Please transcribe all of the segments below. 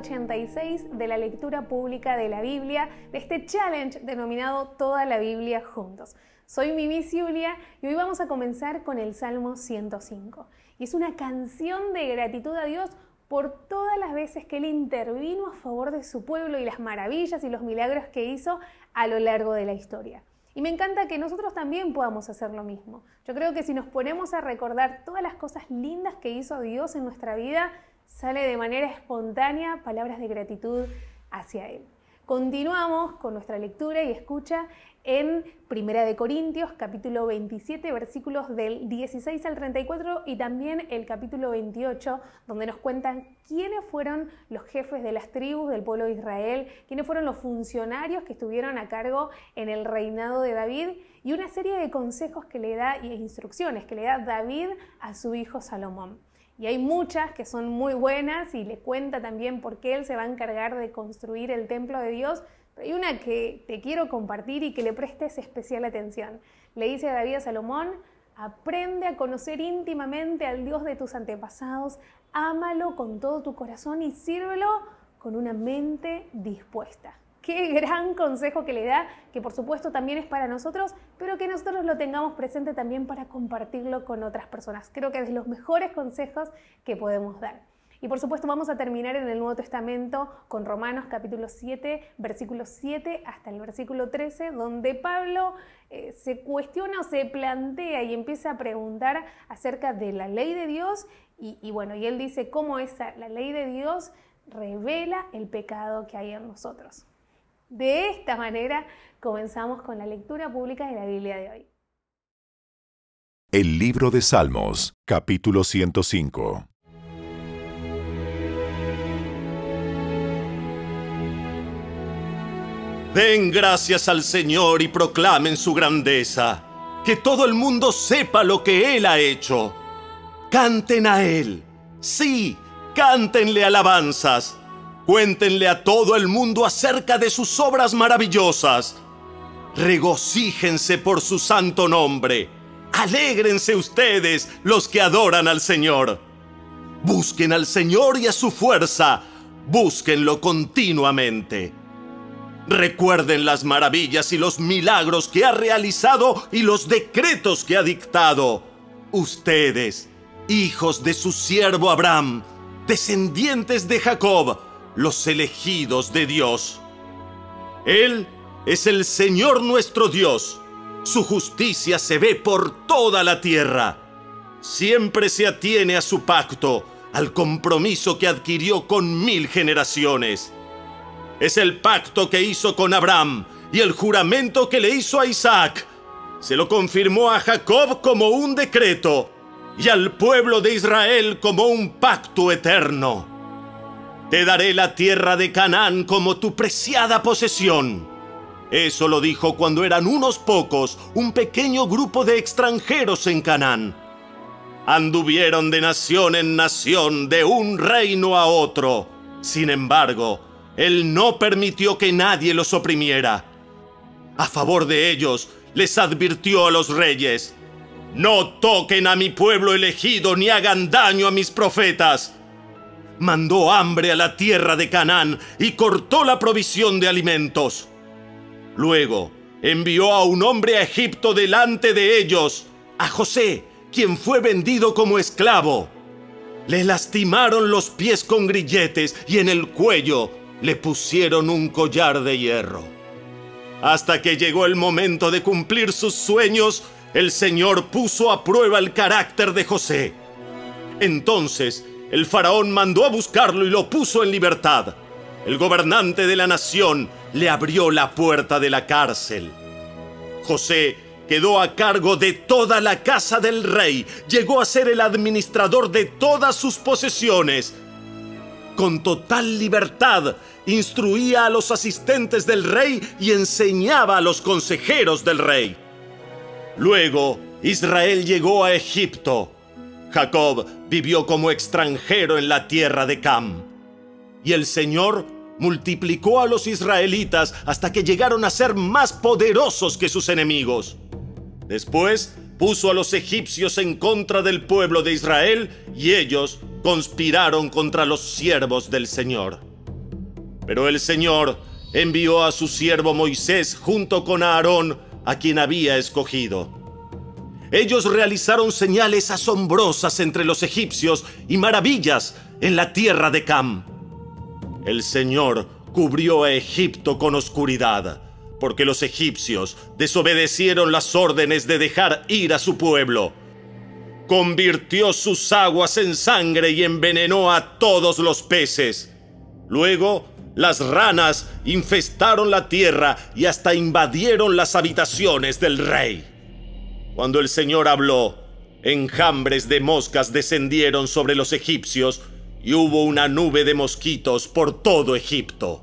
86 de la lectura pública de la Biblia, de este challenge denominado Toda la Biblia juntos. Soy Mimi Julia y hoy vamos a comenzar con el Salmo 105. Y es una canción de gratitud a Dios por todas las veces que Él intervino a favor de su pueblo y las maravillas y los milagros que hizo a lo largo de la historia. Y me encanta que nosotros también podamos hacer lo mismo. Yo creo que si nos ponemos a recordar todas las cosas lindas que hizo Dios en nuestra vida, sale de manera espontánea palabras de gratitud hacia Él. Continuamos con nuestra lectura y escucha en Primera de Corintios, capítulo 27, versículos del 16 al 34 y también el capítulo 28, donde nos cuentan quiénes fueron los jefes de las tribus del pueblo de Israel, quiénes fueron los funcionarios que estuvieron a cargo en el reinado de David y una serie de consejos que le da y instrucciones que le da David a su hijo Salomón. Y hay muchas que son muy buenas y le cuenta también por qué él se va a encargar de construir el templo de Dios. Pero hay una que te quiero compartir y que le prestes especial atención. Le dice a David a Salomón, aprende a conocer íntimamente al Dios de tus antepasados, ámalo con todo tu corazón y sírvelo con una mente dispuesta. Qué gran consejo que le da, que por supuesto también es para nosotros, pero que nosotros lo tengamos presente también para compartirlo con otras personas. Creo que es de los mejores consejos que podemos dar. Y por supuesto vamos a terminar en el Nuevo Testamento con Romanos capítulo 7, versículo 7 hasta el versículo 13, donde Pablo eh, se cuestiona o se plantea y empieza a preguntar acerca de la ley de Dios y, bueno, y él dice cómo esa, la ley de Dios revela el pecado que hay en nosotros. De esta manera comenzamos con la lectura pública de la Biblia de hoy. El libro de Salmos, capítulo 105. Den gracias al Señor y proclamen su grandeza. Que todo el mundo sepa lo que Él ha hecho. Canten a Él. Sí, cántenle alabanzas Cuéntenle a todo el mundo acerca de sus obras maravillosas. Regocíjense por su santo nombre. Alégrense ustedes los que adoran al Señor. Busquen al Señor y a su fuerza. Búsquenlo continuamente. Recuerden las maravillas y los milagros que ha realizado y los decretos que ha dictado. Ustedes, hijos de su siervo Abraham, descendientes de Jacob, los elegidos de Dios. Él es el Señor nuestro Dios. Su justicia se ve por toda la tierra. Siempre se atiene a su pacto, al compromiso que adquirió con mil generaciones. Es el pacto que hizo con Abraham y el juramento que le hizo a Isaac. Se lo confirmó a Jacob como un decreto y al pueblo de Israel como un pacto eterno. Te daré la tierra de Canaán como tu preciada posesión. Eso lo dijo cuando eran unos pocos, un pequeño grupo de extranjeros en Canaán. Anduvieron de nación en nación, de un reino a otro. Sin embargo, él no permitió que nadie los oprimiera. A favor de ellos, les advirtió a los reyes, no toquen a mi pueblo elegido ni hagan daño a mis profetas mandó hambre a la tierra de Canaán y cortó la provisión de alimentos. Luego envió a un hombre a Egipto delante de ellos, a José, quien fue vendido como esclavo. Le lastimaron los pies con grilletes y en el cuello le pusieron un collar de hierro. Hasta que llegó el momento de cumplir sus sueños, el Señor puso a prueba el carácter de José. Entonces el faraón mandó a buscarlo y lo puso en libertad. El gobernante de la nación le abrió la puerta de la cárcel. José quedó a cargo de toda la casa del rey, llegó a ser el administrador de todas sus posesiones. Con total libertad, instruía a los asistentes del rey y enseñaba a los consejeros del rey. Luego, Israel llegó a Egipto Jacob vivió como extranjero en la tierra de Cam. Y el Señor multiplicó a los israelitas hasta que llegaron a ser más poderosos que sus enemigos. Después puso a los egipcios en contra del pueblo de Israel y ellos conspiraron contra los siervos del Señor. Pero el Señor envió a su siervo Moisés junto con Aarón, a quien había escogido. Ellos realizaron señales asombrosas entre los egipcios y maravillas en la tierra de Cam. El Señor cubrió a Egipto con oscuridad, porque los egipcios desobedecieron las órdenes de dejar ir a su pueblo. Convirtió sus aguas en sangre y envenenó a todos los peces. Luego, las ranas infestaron la tierra y hasta invadieron las habitaciones del rey. Cuando el Señor habló, enjambres de moscas descendieron sobre los egipcios y hubo una nube de mosquitos por todo Egipto.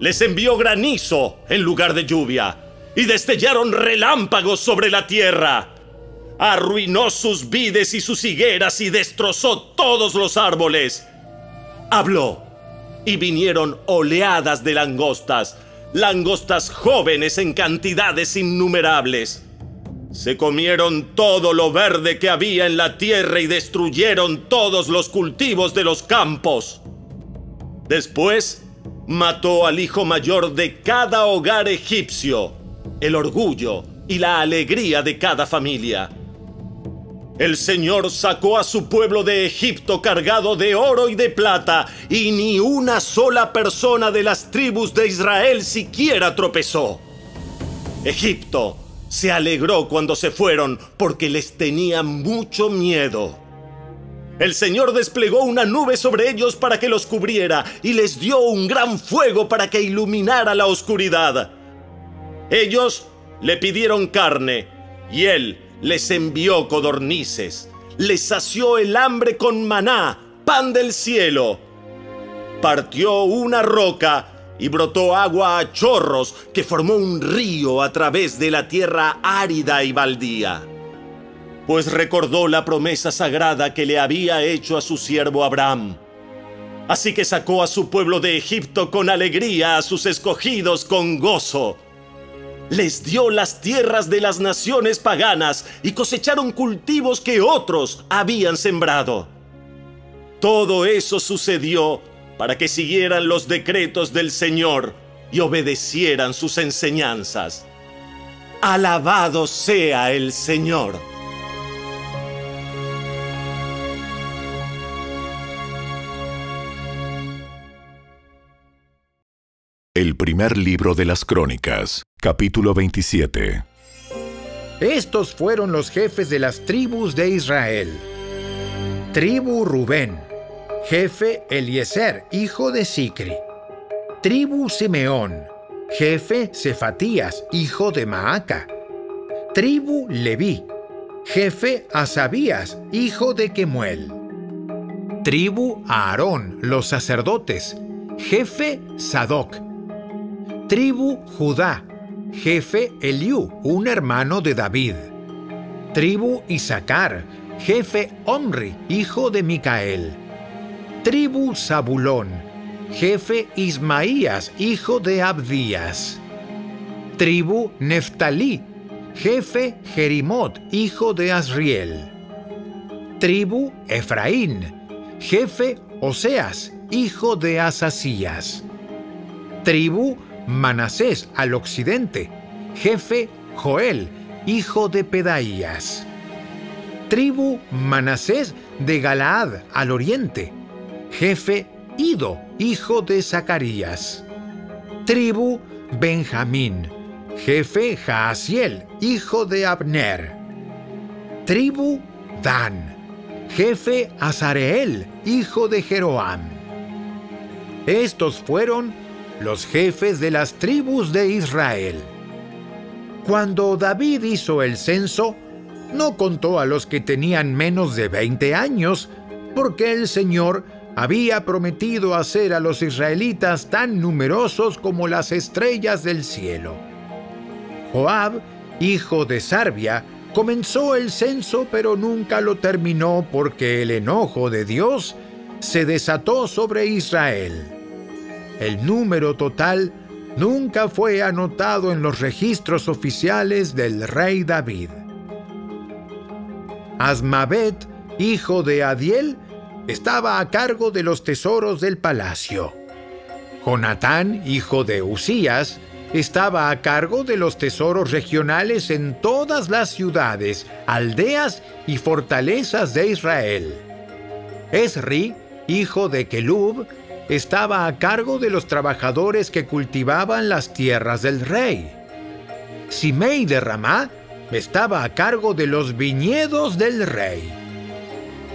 Les envió granizo en lugar de lluvia y destellaron relámpagos sobre la tierra. Arruinó sus vides y sus higueras y destrozó todos los árboles. Habló y vinieron oleadas de langostas, langostas jóvenes en cantidades innumerables se comieron todo lo verde que había en la tierra y destruyeron todos los cultivos de los campos. Después mató al hijo mayor de cada hogar egipcio, el orgullo y la alegría de cada familia. El Señor sacó a su pueblo de Egipto cargado de oro y de plata, y ni una sola persona de las tribus de Israel siquiera tropezó. Egipto se alegró cuando se fueron porque les tenía mucho miedo. El Señor desplegó una nube sobre ellos para que los cubriera y les dio un gran fuego para que iluminara la oscuridad. Ellos le pidieron carne y Él les envió codornices. Les sació el hambre con maná, pan del cielo. Partió una roca y brotó agua a chorros que formó un río a través de la tierra árida y baldía. Pues recordó la promesa sagrada que le había hecho a su siervo Abraham. Así que sacó a su pueblo de Egipto con alegría, a sus escogidos con gozo. Les dio las tierras de las naciones paganas y cosecharon cultivos que otros habían sembrado. Todo eso sucedió para que siguieran los decretos del Señor y obedecieran sus enseñanzas. Alabado sea el Señor. El primer libro de las Crónicas, capítulo 27. Estos fueron los jefes de las tribus de Israel. Tribu Rubén Jefe Eliezer, hijo de Sicri. Tribu Simeón. Jefe Cefatías, hijo de Maaca. Tribu Leví. Jefe Asabías, hijo de Kemuel. Tribu Aarón, los sacerdotes. Jefe Sadoc. Tribu Judá. Jefe Eliú, un hermano de David. Tribu Isaacar. Jefe Omri, hijo de Micael Tribu Zabulón, jefe Ismaías, hijo de Abdías. Tribu Neftalí, jefe Jerimot, hijo de Asriel. Tribu Efraín, jefe Oseas, hijo de Asasías. Tribu Manasés al occidente, jefe Joel, hijo de Pedaías. Tribu Manasés de Galaad al oriente, jefe Ido, hijo de Zacarías. Tribu Benjamín, jefe Jaasiel, hijo de Abner. Tribu Dan, jefe Azareel, hijo de Jeroam. Estos fueron los jefes de las tribus de Israel. Cuando David hizo el censo, no contó a los que tenían menos de 20 años, porque el Señor había prometido hacer a los israelitas tan numerosos como las estrellas del cielo. Joab, hijo de Sarbia, comenzó el censo pero nunca lo terminó porque el enojo de Dios se desató sobre Israel. El número total nunca fue anotado en los registros oficiales del rey David. Asmavet, hijo de Adiel, estaba a cargo de los tesoros del palacio. Jonatán, hijo de Usías, estaba a cargo de los tesoros regionales en todas las ciudades, aldeas y fortalezas de Israel. Esri, hijo de Kelub, estaba a cargo de los trabajadores que cultivaban las tierras del rey. Simei de Ramá estaba a cargo de los viñedos del rey.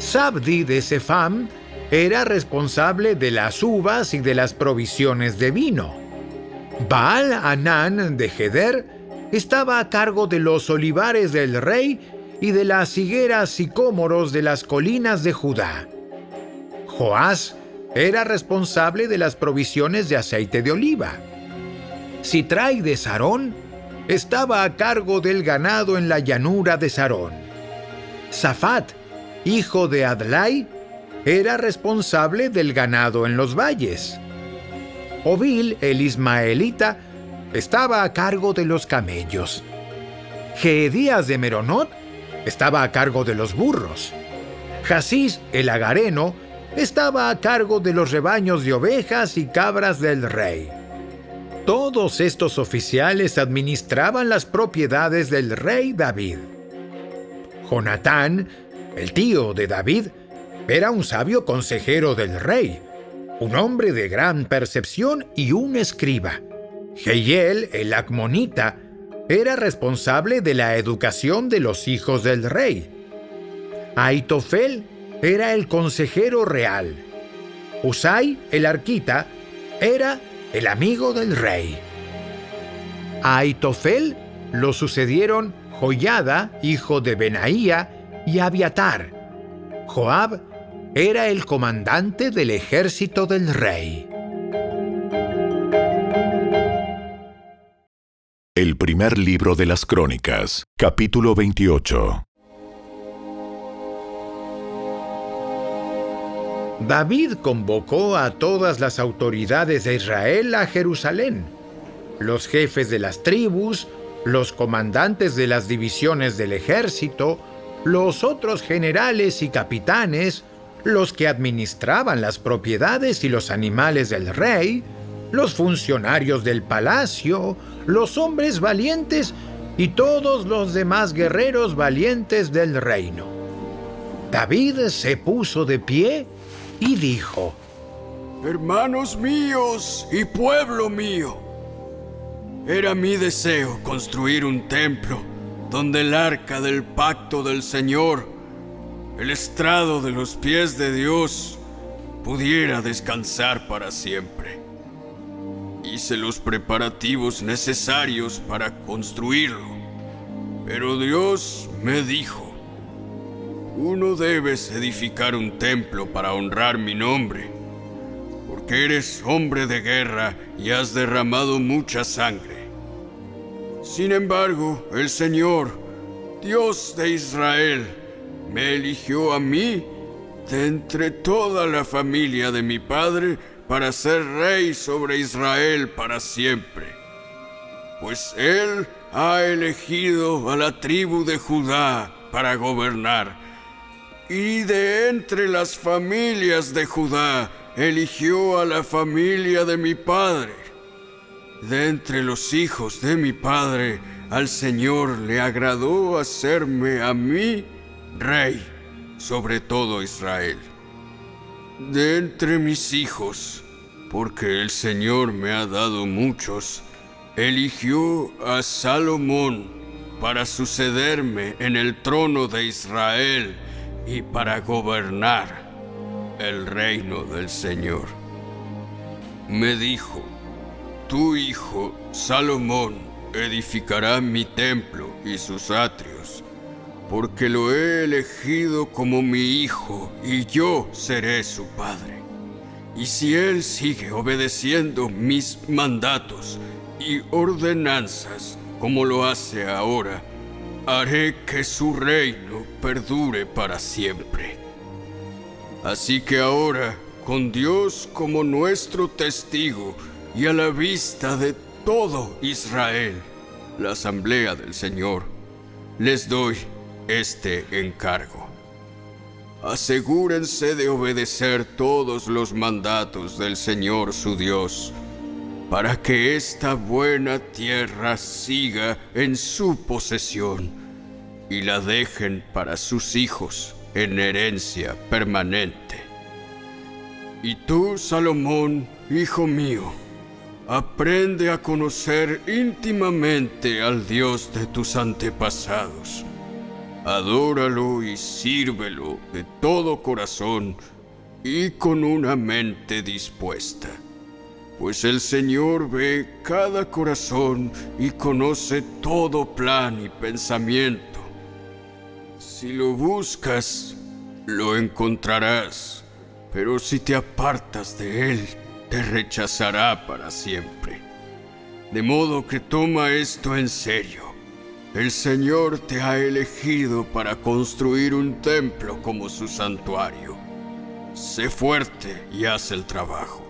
Sabdi de Sefam era responsable de las uvas y de las provisiones de vino. Baal Anán de Heder estaba a cargo de los olivares del rey y de las higueras sicómoros de las colinas de Judá. Joás era responsable de las provisiones de aceite de oliva. Sitrai de Sarón estaba a cargo del ganado en la llanura de Sarón. Safat, hijo de Adlai, era responsable del ganado en los valles. Ovil, el ismaelita, estaba a cargo de los camellos. Geedías de Meronot estaba a cargo de los burros. Jasís, el agareno, estaba a cargo de los rebaños de ovejas y cabras del rey. Todos estos oficiales administraban las propiedades del rey David. Jonatán, el tío de David, era un sabio consejero del rey, un hombre de gran percepción y un escriba. Jehiel, el acmonita, era responsable de la educación de los hijos del rey. Aitofel era el consejero real. Usai, el arquita, era el amigo del rey. A Aitofel lo sucedieron Joyada, hijo de Benaía, y Abiatar. Joab era el comandante del ejército del rey. El primer libro de las Crónicas, capítulo 28. David convocó a todas las autoridades de Israel a Jerusalén, los jefes de las tribus, los comandantes de las divisiones del ejército, los otros generales y capitanes, los que administraban las propiedades y los animales del rey, los funcionarios del palacio, los hombres valientes y todos los demás guerreros valientes del reino. David se puso de pie y dijo, Hermanos míos y pueblo mío, era mi deseo construir un templo donde el arca del pacto del Señor, el estrado de los pies de Dios, pudiera descansar para siempre. Hice los preparativos necesarios para construirlo, pero Dios me dijo, uno debes edificar un templo para honrar mi nombre, porque eres hombre de guerra y has derramado mucha sangre. Sin embargo, el Señor, Dios de Israel, me eligió a mí de entre toda la familia de mi padre para ser rey sobre Israel para siempre. Pues Él ha elegido a la tribu de Judá para gobernar y de entre las familias de Judá eligió a la familia de mi padre. De entre los hijos de mi padre, al Señor le agradó hacerme a mí rey sobre todo Israel. De entre mis hijos, porque el Señor me ha dado muchos, eligió a Salomón para sucederme en el trono de Israel y para gobernar el reino del Señor. Me dijo, tu hijo Salomón edificará mi templo y sus atrios, porque lo he elegido como mi hijo y yo seré su padre. Y si él sigue obedeciendo mis mandatos y ordenanzas como lo hace ahora, haré que su reino perdure para siempre. Así que ahora, con Dios como nuestro testigo y a la vista de todo Israel, la asamblea del Señor, les doy este encargo. Asegúrense de obedecer todos los mandatos del Señor su Dios para que esta buena tierra siga en su posesión y la dejen para sus hijos en herencia permanente. Y tú, Salomón, hijo mío, aprende a conocer íntimamente al Dios de tus antepasados. Adóralo y sírvelo de todo corazón y con una mente dispuesta. Pues el Señor ve cada corazón y conoce todo plan y pensamiento. Si lo buscas, lo encontrarás, pero si te apartas de Él, te rechazará para siempre. De modo que toma esto en serio. El Señor te ha elegido para construir un templo como su santuario. Sé fuerte y haz el trabajo.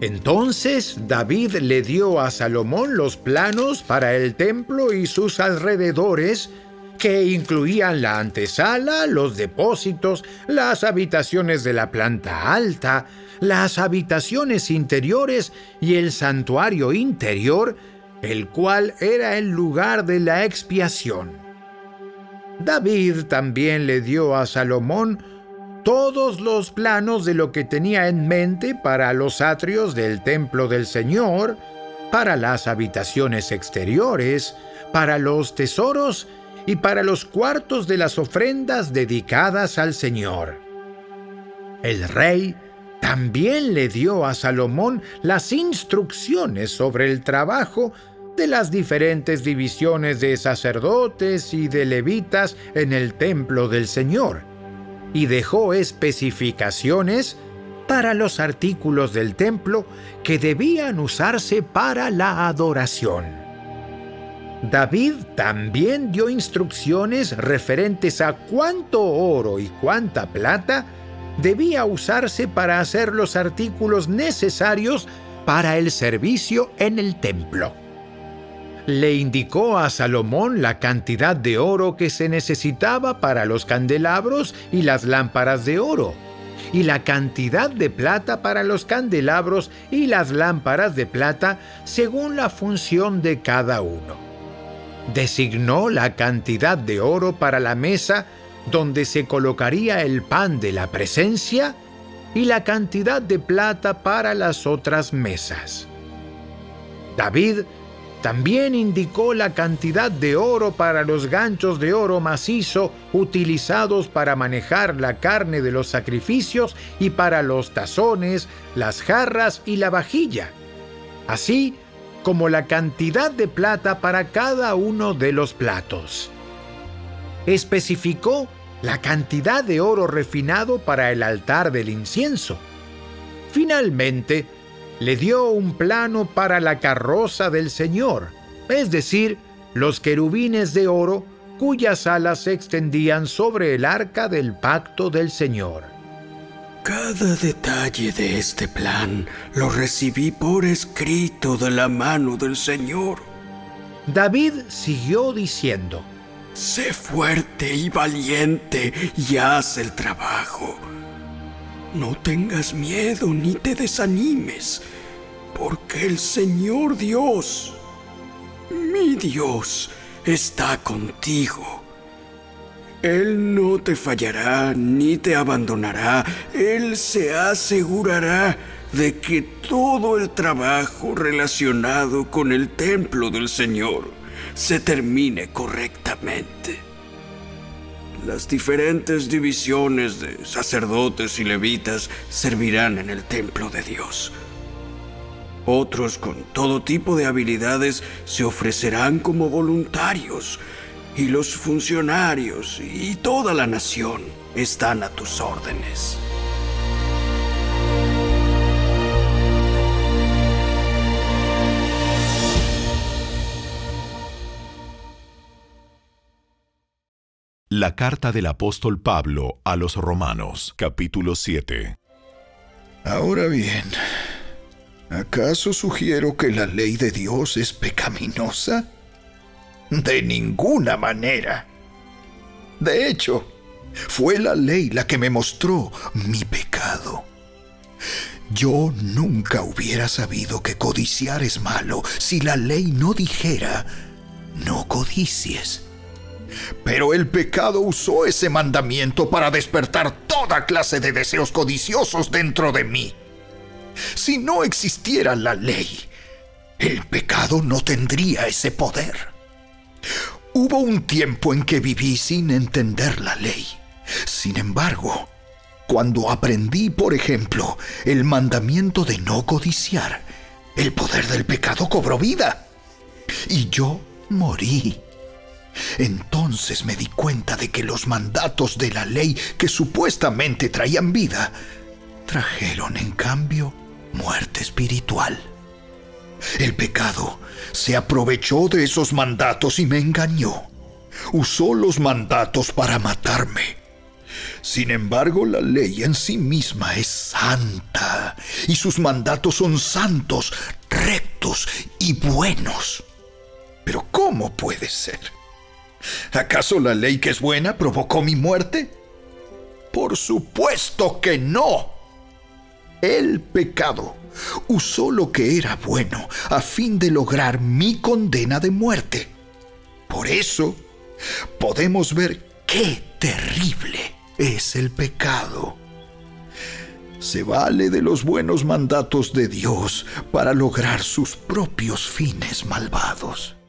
Entonces David le dio a Salomón los planos para el templo y sus alrededores, que incluían la antesala, los depósitos, las habitaciones de la planta alta, las habitaciones interiores y el santuario interior, el cual era el lugar de la expiación. David también le dio a Salomón todos los planos de lo que tenía en mente para los atrios del templo del Señor, para las habitaciones exteriores, para los tesoros y para los cuartos de las ofrendas dedicadas al Señor. El rey también le dio a Salomón las instrucciones sobre el trabajo de las diferentes divisiones de sacerdotes y de levitas en el templo del Señor y dejó especificaciones para los artículos del templo que debían usarse para la adoración. David también dio instrucciones referentes a cuánto oro y cuánta plata debía usarse para hacer los artículos necesarios para el servicio en el templo le indicó a Salomón la cantidad de oro que se necesitaba para los candelabros y las lámparas de oro, y la cantidad de plata para los candelabros y las lámparas de plata según la función de cada uno. Designó la cantidad de oro para la mesa donde se colocaría el pan de la presencia y la cantidad de plata para las otras mesas. David también indicó la cantidad de oro para los ganchos de oro macizo utilizados para manejar la carne de los sacrificios y para los tazones, las jarras y la vajilla, así como la cantidad de plata para cada uno de los platos. Especificó la cantidad de oro refinado para el altar del incienso. Finalmente, le dio un plano para la carroza del Señor, es decir, los querubines de oro cuyas alas se extendían sobre el arca del pacto del Señor. Cada detalle de este plan lo recibí por escrito de la mano del Señor. David siguió diciendo, Sé fuerte y valiente y haz el trabajo. No tengas miedo ni te desanimes, porque el Señor Dios, mi Dios, está contigo. Él no te fallará ni te abandonará. Él se asegurará de que todo el trabajo relacionado con el templo del Señor se termine correctamente las diferentes divisiones de sacerdotes y levitas servirán en el templo de Dios. Otros con todo tipo de habilidades se ofrecerán como voluntarios y los funcionarios y toda la nación están a tus órdenes. La carta del apóstol Pablo a los Romanos, capítulo 7. Ahora bien, ¿acaso sugiero que la ley de Dios es pecaminosa? De ninguna manera. De hecho, fue la ley la que me mostró mi pecado. Yo nunca hubiera sabido que codiciar es malo si la ley no dijera, no codicies. Pero el pecado usó ese mandamiento para despertar toda clase de deseos codiciosos dentro de mí. Si no existiera la ley, el pecado no tendría ese poder. Hubo un tiempo en que viví sin entender la ley. Sin embargo, cuando aprendí, por ejemplo, el mandamiento de no codiciar, el poder del pecado cobró vida. Y yo morí. Entonces me di cuenta de que los mandatos de la ley que supuestamente traían vida, trajeron en cambio muerte espiritual. El pecado se aprovechó de esos mandatos y me engañó. Usó los mandatos para matarme sin embargo, la ley en sí misma es santa y sus mandatos son santos, rectos y buenos. Pero ¿cómo puede ser? ¿Acaso la ley que es buena provocó mi muerte? Por supuesto que no. El pecado usó lo que era bueno a fin de lograr mi condena de muerte. Por eso podemos ver qué terrible es el pecado. Se vale de los buenos mandatos de Dios para lograr sus propios fines malvados.